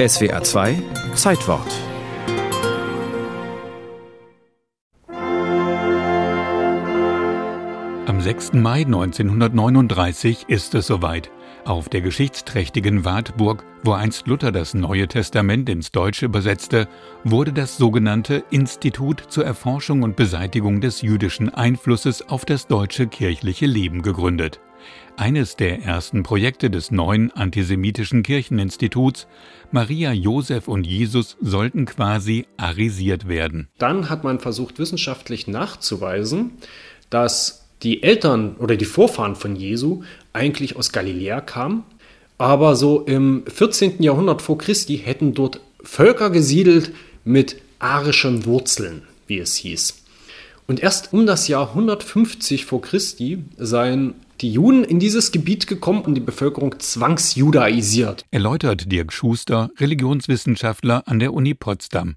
SWA 2 Zeitwort Am 6. Mai 1939 ist es soweit. Auf der geschichtsträchtigen Wartburg, wo einst Luther das Neue Testament ins Deutsche übersetzte, wurde das sogenannte Institut zur Erforschung und Beseitigung des jüdischen Einflusses auf das deutsche kirchliche Leben gegründet. Eines der ersten Projekte des neuen antisemitischen Kircheninstituts, Maria, Josef und Jesus sollten quasi arisiert werden. Dann hat man versucht, wissenschaftlich nachzuweisen, dass die Eltern oder die Vorfahren von Jesu eigentlich aus Galiläa kamen, aber so im 14. Jahrhundert vor Christi hätten dort Völker gesiedelt mit arischen Wurzeln, wie es hieß. Und erst um das Jahr 150 vor Christi seien die Juden in dieses Gebiet gekommen und die Bevölkerung zwangsjudaisiert. Erläutert Dirk Schuster, Religionswissenschaftler an der Uni Potsdam.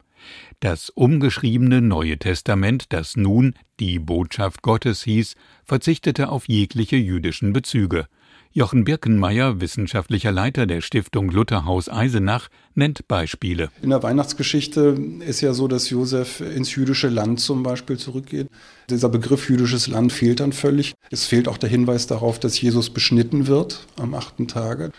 Das umgeschriebene Neue Testament, das nun die Botschaft Gottes hieß, verzichtete auf jegliche jüdischen Bezüge. Jochen Birkenmeier, wissenschaftlicher Leiter der Stiftung Lutherhaus Eisenach, nennt Beispiele. In der Weihnachtsgeschichte ist ja so, dass Josef ins jüdische Land zum Beispiel zurückgeht. Dieser Begriff jüdisches Land fehlt dann völlig. Es fehlt auch der Hinweis darauf, dass Jesus beschnitten wird am achten Tage.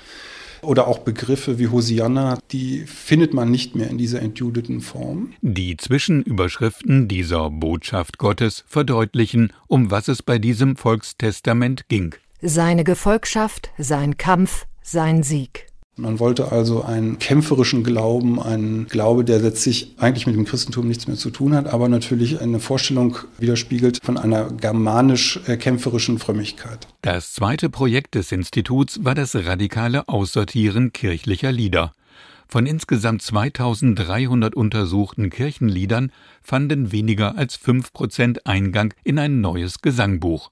Oder auch Begriffe wie Hosianna, die findet man nicht mehr in dieser entjudeten Form. Die Zwischenüberschriften dieser Botschaft Gottes verdeutlichen, um was es bei diesem Volkstestament ging. Seine Gefolgschaft, sein Kampf, sein Sieg. Man wollte also einen kämpferischen Glauben, einen Glaube, der letztlich eigentlich mit dem Christentum nichts mehr zu tun hat, aber natürlich eine Vorstellung widerspiegelt von einer germanisch-kämpferischen Frömmigkeit. Das zweite Projekt des Instituts war das radikale Aussortieren kirchlicher Lieder. Von insgesamt 2300 untersuchten Kirchenliedern fanden weniger als 5% Eingang in ein neues Gesangbuch.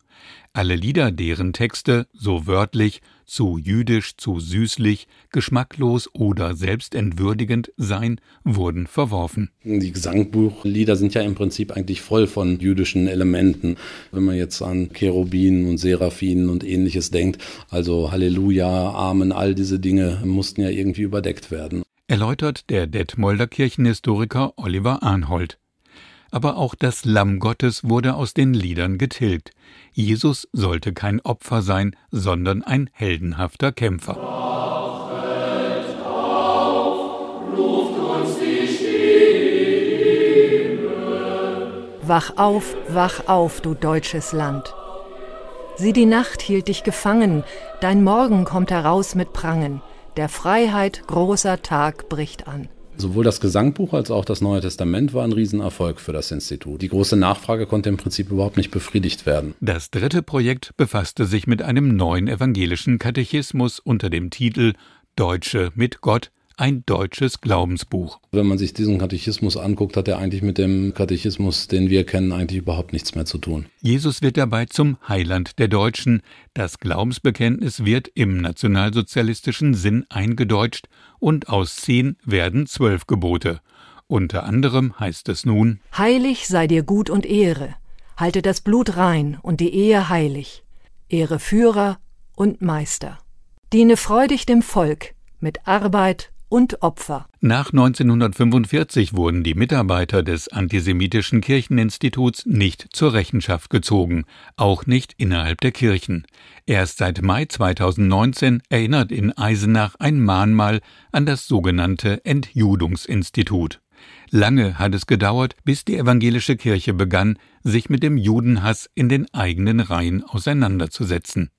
Alle Lieder, deren Texte, so wörtlich, zu jüdisch, zu süßlich, geschmacklos oder selbstentwürdigend seien, wurden verworfen. Die Gesangbuchlieder sind ja im Prinzip eigentlich voll von jüdischen Elementen. Wenn man jetzt an Cherubinen und Seraphinen und ähnliches denkt, also Halleluja, Amen, all diese Dinge mussten ja irgendwie überdeckt werden. Erläutert der Detmolder Kirchenhistoriker Oliver Arnhold aber auch das Lamm Gottes wurde aus den Liedern getilgt. Jesus sollte kein Opfer sein, sondern ein heldenhafter Kämpfer. Wach auf, wach auf, du deutsches Land. Sieh, die Nacht hielt dich gefangen, dein Morgen kommt heraus mit Prangen, der Freiheit großer Tag bricht an. Sowohl das Gesangbuch als auch das Neue Testament war ein Riesenerfolg für das Institut. Die große Nachfrage konnte im Prinzip überhaupt nicht befriedigt werden. Das dritte Projekt befasste sich mit einem neuen evangelischen Katechismus unter dem Titel Deutsche mit Gott, ein deutsches Glaubensbuch. Wenn man sich diesen Katechismus anguckt, hat er eigentlich mit dem Katechismus, den wir kennen, eigentlich überhaupt nichts mehr zu tun. Jesus wird dabei zum Heiland der Deutschen. Das Glaubensbekenntnis wird im nationalsozialistischen Sinn eingedeutscht und aus zehn werden zwölf Gebote. Unter anderem heißt es nun Heilig sei dir Gut und Ehre, halte das Blut rein und die Ehe heilig, ehre Führer und Meister. Diene freudig dem Volk mit Arbeit und Opfer. Nach 1945 wurden die Mitarbeiter des antisemitischen Kircheninstituts nicht zur Rechenschaft gezogen, auch nicht innerhalb der Kirchen. Erst seit Mai 2019 erinnert in Eisenach ein Mahnmal an das sogenannte Entjudungsinstitut. Lange hat es gedauert, bis die evangelische Kirche begann, sich mit dem Judenhass in den eigenen Reihen auseinanderzusetzen.